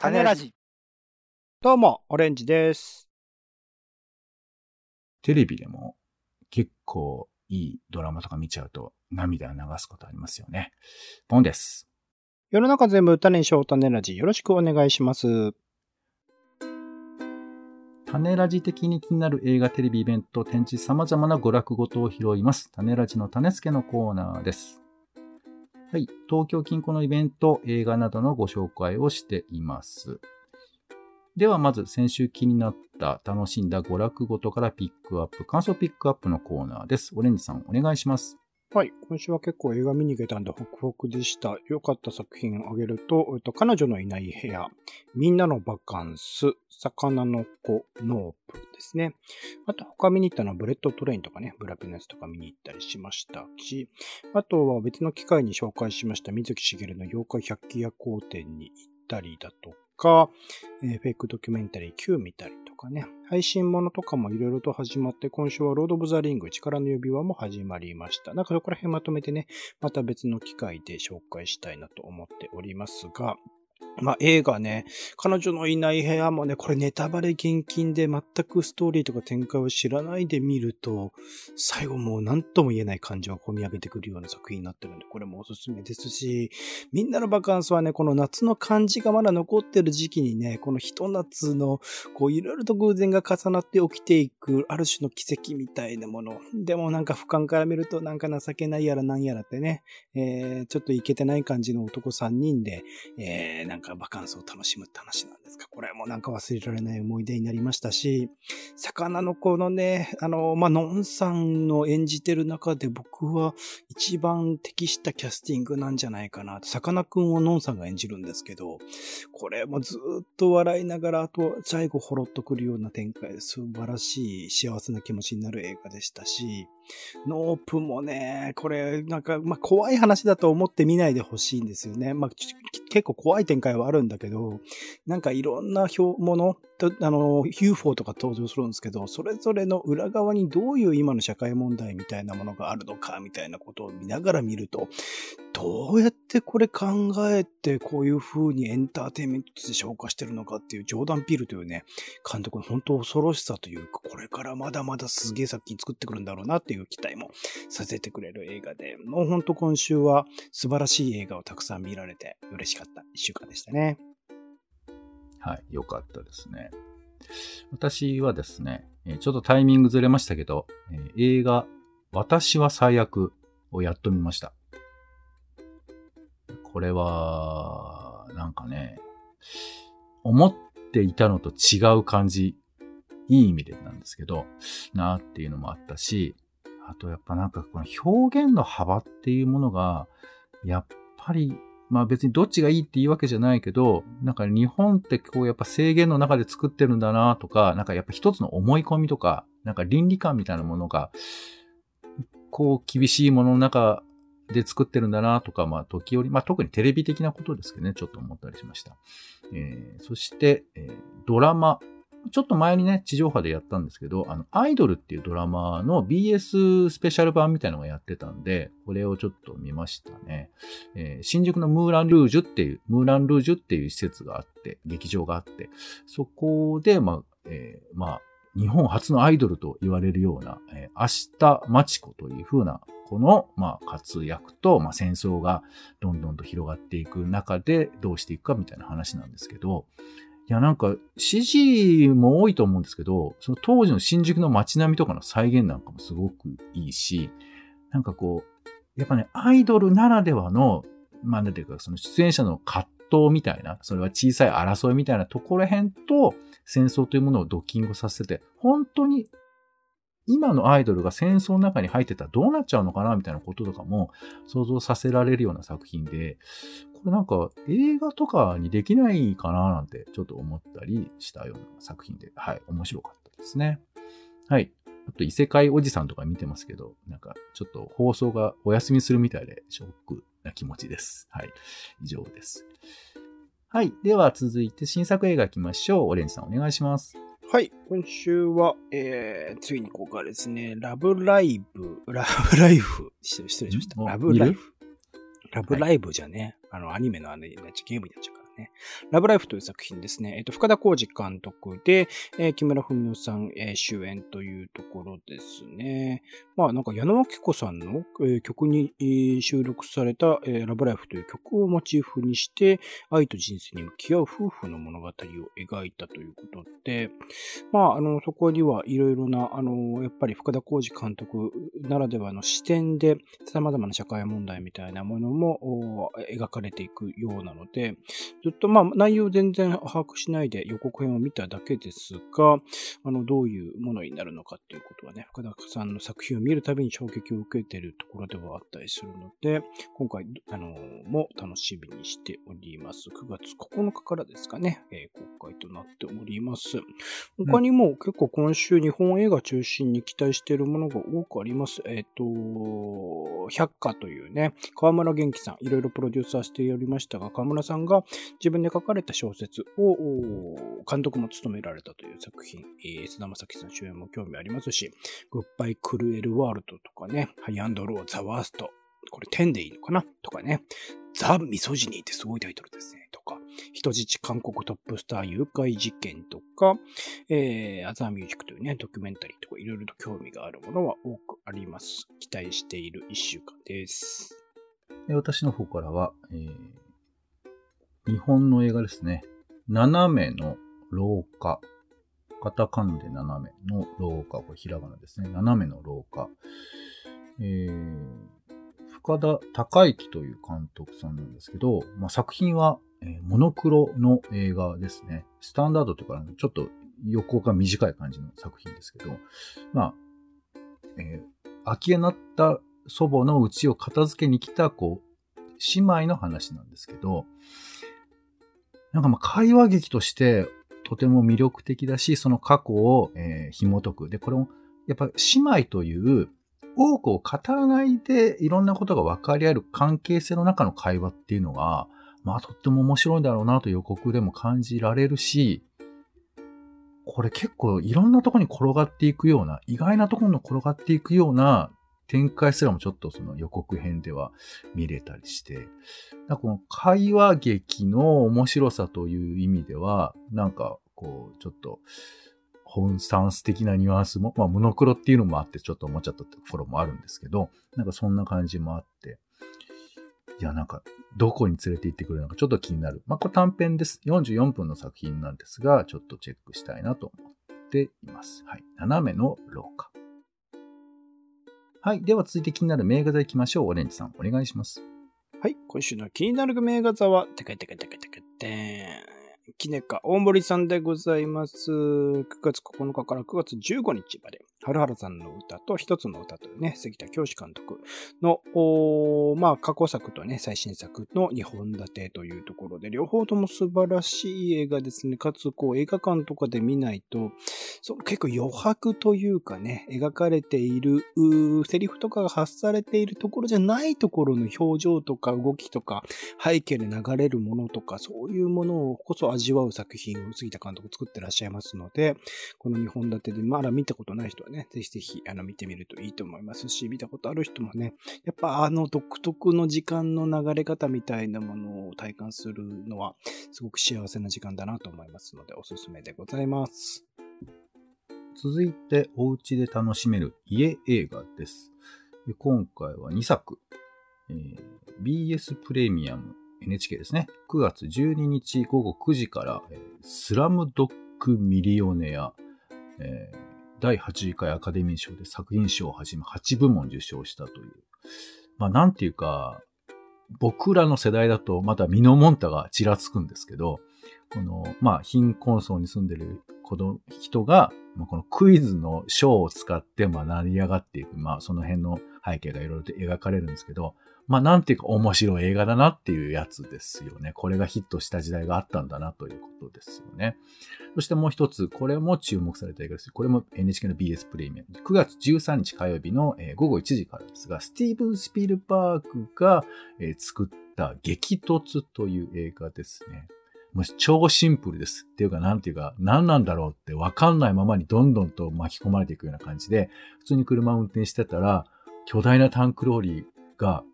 種ラジ。どうも、オレンジです。テレビでも結構いいドラマとか見ちゃうと涙流すことありますよね。ポンです。世の中全部種にしよう種ラジ。よろしくお願いします。種ラジ的に気になる映画、テレビ、イベント、展示、様々な娯楽ごとを拾います。種ラジの種付けのコーナーです。はい。東京近郊のイベント、映画などのご紹介をしています。では、まず先週気になった楽しんだ娯楽ごとからピックアップ、感想ピックアップのコーナーです。オレンジさん、お願いします。はい。今週は結構映画見に行けたんで、ホクホクでした。良かった作品を挙げると、えっと、彼女のいない部屋、みんなのバカンス、魚の子、ノープですね。あと、他見に行ったのはブレットトレインとかね、ブラピのやつとか見に行ったりしましたし、あとは別の機会に紹介しました水木しげるの妖怪百鬼夜行展に行ったりだとか、えーフェイクドキュメンタリー Q 見たりとかね、配信ものとかもいろいろと始まって、今週はロード・オブ・ザ・リング、力の指輪も始まりました。なんかそこら辺まとめてね、また別の機会で紹介したいなと思っておりますが、まあ映画ね、彼女のいない部屋もね、これネタバレ厳禁で全くストーリーとか展開を知らないで見ると、最後もう何とも言えない感情が込み上げてくるような作品になってるんで、これもおすすめですし、みんなのバカンスはね、この夏の感じがまだ残ってる時期にね、このひと夏の、こういろいろと偶然が重なって起きていく、ある種の奇跡みたいなもの。でもなんか俯瞰から見るとなんか情けないやらなんやらってね、えー、ちょっといけてない感じの男3人で、えー、なんかバカンスを楽しむって話なんですか？これもなんか忘れられない思い出になりましたし、魚の子のね、あの、まあ、のんさんの演じてる中で僕は一番適したキャスティングなんじゃないかな。さかなクンをのんさんが演じるんですけど、これもずっと笑いながら、あと最後ほろっとくるような展開で素晴らしい幸せな気持ちになる映画でしたし、ノープもね、これなんか、まあ、怖い話だと思って見ないでほしいんですよね。まあ、結構怖い展開はあるんだけど、なんかいろんな表もの、あの、UFO とか登場するんですけど、それぞれの裏側にどういう今の社会問題みたいなものがあるのか、みたいなことを見ながら見ると、どうやってこれ考えてこういう風にエンターテインメントとして消化してるのかっていうジョーダン・ピールというね、監督の本当恐ろしさというか、これからまだまだすげえ作品作ってくるんだろうなっていう期待もさせてくれる映画で、もう本当今週は素晴らしい映画をたくさん見られて嬉しかった一週間でしたね。はい。よかったですね。私はですね、ちょっとタイミングずれましたけど、映画、私は最悪をやっと見ました。これは、なんかね、思っていたのと違う感じ、いい意味でなんですけど、なーっていうのもあったし、あとやっぱなんかこの表現の幅っていうものが、やっぱりまあ別にどっちがいいっていうわけじゃないけど、なんか日本ってこうやっぱ制限の中で作ってるんだなとか、なんかやっぱ一つの思い込みとか、なんか倫理観みたいなものが、こう厳しいものの中で作ってるんだなとか、まあ時折、まあ特にテレビ的なことですけどね、ちょっと思ったりしました。えーそして、えードラマ。ちょっと前にね、地上波でやったんですけど、あの、アイドルっていうドラマの BS スペシャル版みたいなのがやってたんで、これをちょっと見ましたね。えー新宿のムーランルージュっていう、ムーランルージュっていう施設があって、劇場があって、そこで、まあ、えーまあ、日本初のアイドルと言われるような、えー明日マチコという風な、この、まあ、活躍と、まあ、戦争がどんどんと広がっていく中でどうしていくかみたいな話なんですけど、いや、なんか、CG も多いと思うんですけど、その当時の新宿の街並みとかの再現なんかもすごくいいし、なんかこう、やっぱね、アイドルならではの、まあ、なんていうか、その出演者の葛藤みたいな、それは小さい争いみたいなところへんと、戦争というものをドッキングさせて、本当に、今のアイドルが戦争の中に入ってたらどうなっちゃうのかなみたいなこととかも想像させられるような作品で、これなんか映画とかにできないかななんてちょっと思ったりしたような作品で、はい、面白かったですね。はい。あと異世界おじさんとか見てますけど、なんかちょっと放送がお休みするみたいでショックな気持ちです。はい。以上です。はい。では続いて新作映画行きましょう。オレンジさんお願いします。はい。今週は、えー、ついに公開ですね。ラブライブ、ラブライフ。失礼しました。んラブライフ。ラブライブじゃね、あの、アニメのあれになっちゃう、ゲームになっちゃうから。ね。ラブライフという作品ですね。えっ、と、深田浩二監督で、えー、木村文乃さん、えー、主演というところですね。まあ、なんか矢野明子さんの、えー、曲に、えー、収録された、えー、ラブライフという曲をモチーフにして、愛と人生に向き合う夫婦の物語を描いたということで、まあ、あの、そこにはいろいろな、あの、やっぱり深田浩二監督ならではの視点で、様々な社会問題みたいなものも描かれていくようなので、ずっとまあ内容全然把握しないで予告編を見ただけですが、あの、どういうものになるのかっていうことはね、深田さんの作品を見るたびに衝撃を受けているところではあったりするので、今回、あの、も楽しみにしております。9月9日からですかね、えー、公開となっております。他にも結構今週日本映画中心に期待しているものが多くあります。えっ、ー、と、百花というね、河村元気さん、いろいろプロデューサーしておりましたが、河村さんが自分で書かれた小説を監督も務められたという作品、えー、菅田将暉さん主演も興味ありますし、グッバイ・クルエル・ワールドとかね、ハイアンドロー・ザ・ワースト、これ10でいいのかな？とかね、ザ・ミソジニーってすごいタイトルですね。とか、人質韓国トップスター誘拐事件とか、えー、アザーミュージックというね、ドキュメンタリーとかいろいろと興味があるものは多くあります。期待している一週間です。私の方からは、えー、日本の映画ですね。斜めの廊下。カタカナで斜めの廊下。これひらがなですね。斜めの廊下。えー、深田孝之という監督さんなんですけど、まあ、作品は、えー、モノクロの映画ですね。スタンダードというか、ちょっと横が短い感じの作品ですけど、まあ、えー、空き家になった祖母の家を片付けに来た、こう、姉妹の話なんですけど、なんかまあ会話劇としてとても魅力的だし、その過去を、えー、紐解く。で、これも、やっぱ姉妹という多くを語らないでいろんなことが分かり合える関係性の中の会話っていうのが、まあとっても面白いんだろうなと予告でも感じられるし、これ結構いろんなとこに転がっていくような、意外なところに転がっていくような展開すらもちょっとその予告編では見れたりして、この会話劇の面白さという意味では、なんかこう、ちょっと、本スタンス的なニュアンスも、まあ、モノクロっていうのもあって、ちょっと思っちゃったところもあるんですけど、なんかそんな感じもあって、いや、なんか、どこに連れて行ってくれるのかちょっと気になる。まあ、これ短編です。44分の作品なんですが、ちょっとチェックしたいなと思っています。はい。斜めの廊下。はい。では続いて気になる名画座行きましょう。オレンジさん、お願いします。はい。今週の気になる名画座は、てかてかてかてかてーん。きねか大森さんでございます。9月9日から9月15日まで、はるはるさんの歌と一つの歌というね、杉田教師監督の、まあ、過去作とね、最新作の2本立てというところで、両方とも素晴らしい映画ですね。かつ、こう、映画館とかで見ないと、その結構余白というかね、描かれている、セリフとかが発されているところじゃないところの表情とか動きとか、背景で流れるものとか、そういうものをこそ味わう作品を杉田監督作ってらっしゃいますので、この2本立てでまだ見たことない人ね、ぜひぜひあの見てみるといいと思いますし、見たことある人もね、やっぱあの独特の時間の流れ方みたいなものを体感するのは、すごく幸せな時間だなと思いますので、おすすめでございます。続いて、お家で楽しめる家映画です。今回は2作。えー、BS プレミアム NHK ですね。9月12日午後9時から、えー、スラムドッグミリオネア、えー、第80回アカデミー賞で作品賞をはじめ8部門受賞したという。まあなんていうか、僕らの世代だとまだミノモンタがちらつくんですけど、この、まあ貧困層に住んでる子供、人が、まあ、このクイズの賞を使ってまあ成り上がっていく、まあその辺の背景がいろいろと描かれるんですけど、まあなんていうか面白い映画だなっていうやつですよね。これがヒットした時代があったんだなということですよね。そしてもう一つ、これも注目された映画です。これも NHK の BS プレミアム。9月13日火曜日の午後1時からですが、スティーブン・スピルバーグが作った激突という映画ですね。もう超シンプルです。っていうか、なんていうか、何なんだろうってわかんないままにどんどんと巻き込まれていくような感じで、普通に車を運転してたら、巨大なタンクローリーが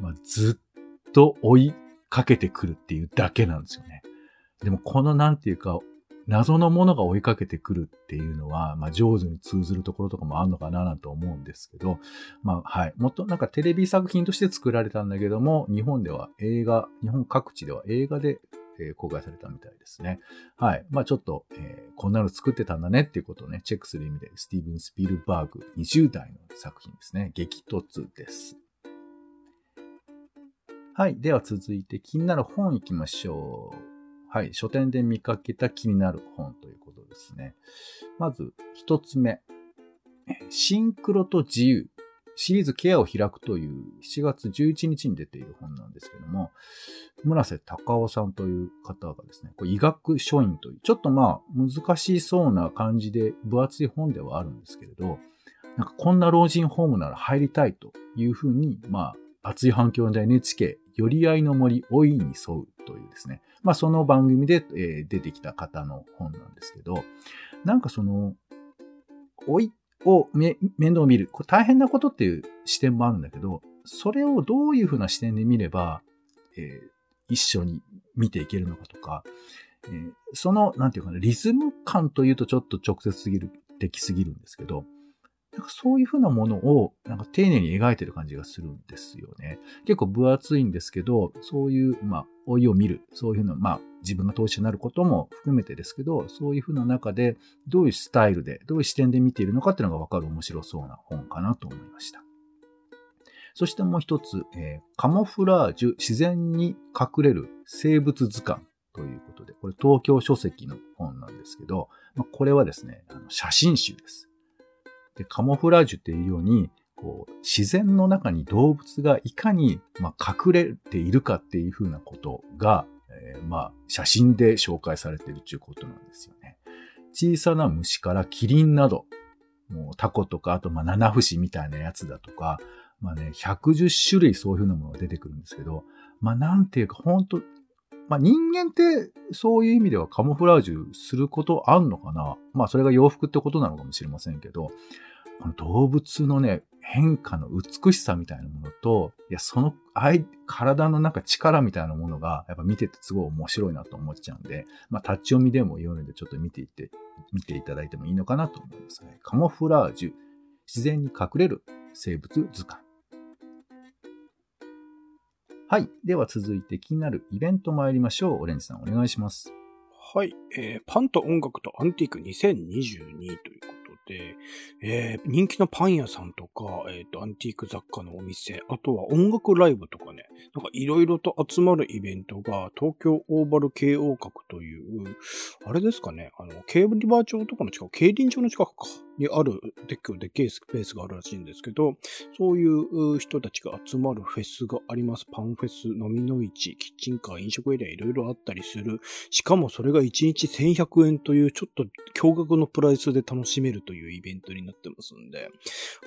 まあ、ずっと追いかけてくるっていうだけなんですよね。でもこのなんていうか、謎のものが追いかけてくるっていうのは、まあ上手に通ずるところとかもあるのかななんて思うんですけど、まあはい。もっとなんかテレビ作品として作られたんだけども、日本では映画、日本各地では映画で、えー、公開されたみたいですね。はい。まあちょっと、えー、こんなの作ってたんだねっていうことをね、チェックする意味で、スティーブン・スピルバーグ20代の作品ですね。激突です。はい。では続いて気になる本行きましょう。はい。書店で見かけた気になる本ということですね。まず、一つ目。シンクロと自由。シリーズケアを開くという7月11日に出ている本なんですけども、村瀬隆夫さんという方がですね、これ医学書院という、ちょっとまあ難しそうな感じで分厚い本ではあるんですけれど、なんかこんな老人ホームなら入りたいというふうに、まあ熱い反響で NHK 寄り合いの森、老いに沿うというですね。まあその番組で、えー、出てきた方の本なんですけど、なんかその、老いを面倒を見る。これ大変なことっていう視点もあるんだけど、それをどういうふうな視点で見れば、えー、一緒に見ていけるのかとか、えー、その、なんていうかな、リズム感というとちょっと直接すぎる、できすぎるんですけど、なんかそういうふうなものをなんか丁寧に描いてる感じがするんですよね。結構分厚いんですけど、そういう、まあ、老いを見る、そういうふうな、まあ、自分が当事者になることも含めてですけど、そういうふうな中で、どういうスタイルで、どういう視点で見ているのかっていうのがわかる面白そうな本かなと思いました。そしてもう一つ、えー、カモフラージュ自然に隠れる生物図鑑ということで、これ東京書籍の本なんですけど、まあ、これはですね、あの写真集です。で、カモフラージュっていうように、こう、自然の中に動物がいかに、まあ、隠れているかっていうふうなことが、えー、まあ、写真で紹介されているということなんですよね。小さな虫からキリンなど、もうタコとか、あとまあ七節みたいなやつだとか、まあね、110種類そういうふうなものが出てくるんですけど、まあなんていうか本当まあ人間ってそういう意味ではカモフラージュすることあんのかな？まあそれが洋服ってことなのかもしれませんけど、この動物のね、変化の美しさみたいなものと、いや、その体のなんか力みたいなものが、やっぱ見ててすごい面白いなと思っちゃうんで、まあ、立ち読みでも読んでちょっと見ていって、見ていただいてもいいのかなと思いますね。カモフラージュ、自然に隠れる生物図鑑。はい。では続いて気になるイベント参りましょう。オレンジさんお願いします。はい。えー、パンと音楽とアンティーク2022ということで、えー、人気のパン屋さんとか、えっ、ー、と、アンティーク雑貨のお店、あとは音楽ライブとかね、なんかいろいろと集まるイベントが、東京オーバル慶応閣という、あれですかね、あの、ケーブリバー町とかの近く、競輪場の近くか。にあるでっかいでっけえスペースがあるらしいんですけど、そういう人たちが集まるフェスがあります。パンフェス、飲みの市、キッチンカー、飲食エリアいろいろあったりする。しかもそれが1日1100円というちょっと驚愕のプライスで楽しめるというイベントになってますんで、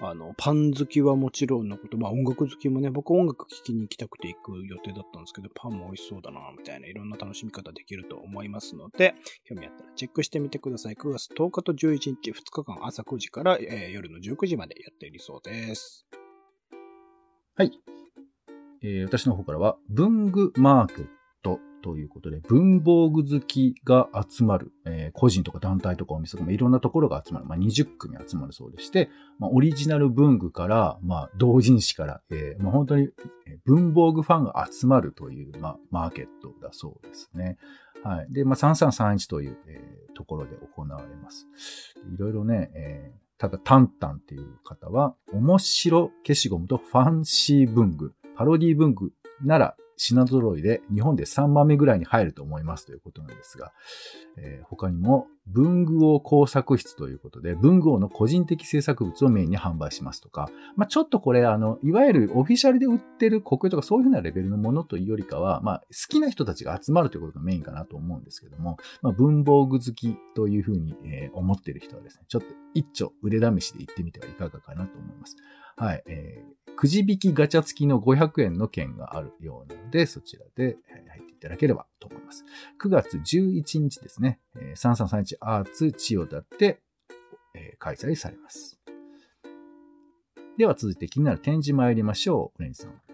あの、パン好きはもちろんのこと、まあ音楽好きもね、僕音楽聴きに行きたくて行く予定だったんですけど、パンも美味しそうだな、みたいないろんな楽しみ方できると思いますので、興味あったらチェックしてみてください。9月10日と11日、2日間朝9時から、えー、夜の19時までやっているそうです。はい。えー、私の方からは、文具マーケットということで、文房具好きが集まる、えー、個人とか団体とかお店とかいろんなところが集まる、まあ、20組集まるそうでして、まあ、オリジナル文具から、まあ、同人誌から、えーまあ、本当に文房具ファンが集まるという、まあ、マーケットだそうですね。はい。で、まあ、3331という、えー、ところで行われます。いろいろね、えー、ただ、タンタンっていう方は、面白消しゴムとファンシー文具、パロディ文具なら品揃いで日本で3番目ぐらいに入ると思いますということなんですが、えー、他にも文具王工作室ということで、文具王の個人的制作物をメインに販売しますとか、まあ、ちょっとこれ、あの、いわゆるオフィシャルで売ってる国とかそういうふうなレベルのものというよりかは、まあ、好きな人たちが集まるということがメインかなと思うんですけども、まあ、文房具好きというふうに、え、思っている人はですね、ちょっと一丁腕試しで行ってみてはいかがかなと思います。はい。えー、くじ引きガチャ付きの500円の券があるようなので、そちらで入っていただければと思います。9月11日ですね、3331アーツ千代田で、え、開催されます。では続いて気になる展示参りましょう。オレンジさん。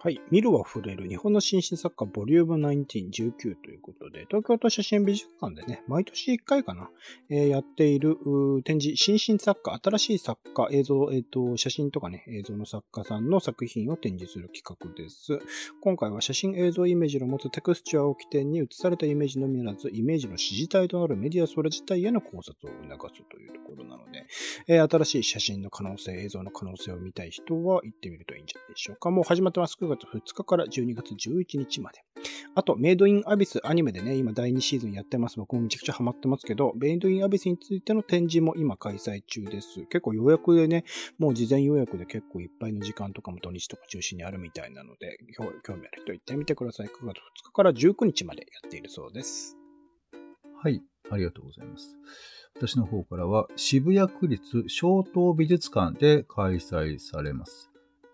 はい。見るは触れる日本の新進作家ボリューム1919ということで、東京都写真美術館でね、毎年1回かな、えーやっている展示、新進作家、新しい作家、映像、えっ、と、写真とかね、映像の作家さんの作品を展示する企画です。今回は写真映像イメージの持つテクスチャーを起点に写されたイメージのみならず、イメージの指示体となるメディアそれ自体への考察を促すというところなので、えー新しい写真の可能性、映像の可能性を見たい人は行ってみるといいんじゃないでしょうか。もう始まってます。9月2日から12月11日まで。あと、メイドインアビスアニメでね、今第2シーズンやってます。僕もめちゃくちゃハマってますけど、メイドインアビスについての展示も今開催中です。結構予約でね、もう事前予約で結構いっぱいの時間とかも土日とか中心にあるみたいなので、興味ある人行ってみてください。9月2日から19日までやっているそうです。はい。ありがとうございます。私の方からは、渋谷区立小東美術館で開催されます。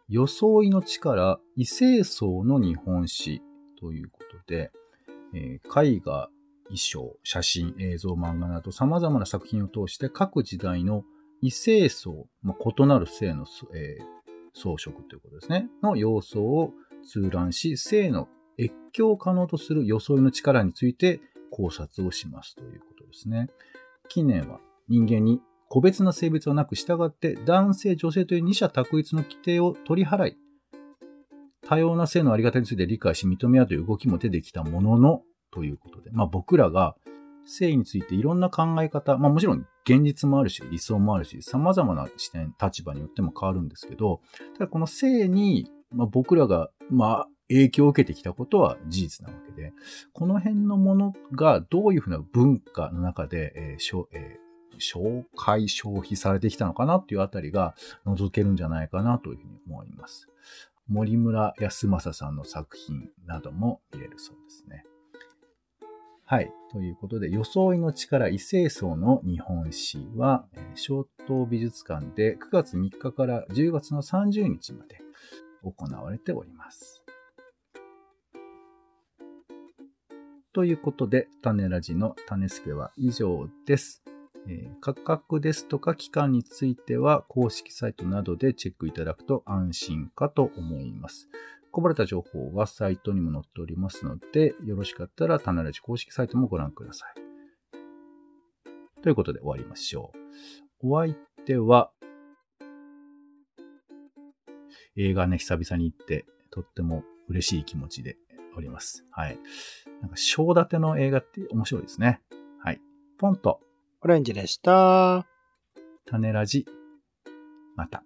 装いの力、異性層の日本史ということで、えー絵画、衣装、写真、映像、漫画など様々な作品を通して各時代の異性層、まあ、異なる性の、えー装飾ということですね、の様相を通覧し、性の越境を可能とする装いの力について考察をしますということですね。近年は人間に個別な性別はなく従って男性、女性という二者択一の規定を取り払い、多様な性のあり方について理解し認め合うという動きも出てきたものの、ということで、まあ僕らが性についていろんな考え方、まあもちろん現実もあるし、理想もあるし、様々な視点、立場によっても変わるんですけど、ただこの性に、まあ、僕らが、まあ影響を受けてきたことは事実なわけで、この辺のものがどういうふうな文化の中で、えーえ紹介、消費されてきたのかなっていうあたりが覗けるんじゃないかなというふうに思います。森村康正さんの作品なども見れるそうですね。はい。ということで、装いの力異性層の日本史は、えー小東美術館で9月3日から10月の30日まで行われております。ということで、種ラジの種助は以上です。え価格ですとか期間については公式サイトなどでチェックいただくと安心かと思います。こぼれた情報はサイトにも載っておりますので、よろしかったら種ラジ公式サイトもご覧ください。ということで終わりましょう。お相手は、映画ね、久々に行って、とっても嬉しい気持ちでおります。はい。なんか、章立ての映画って面白いですね。はい。ポンと、オレンジでした。種ラジ、また。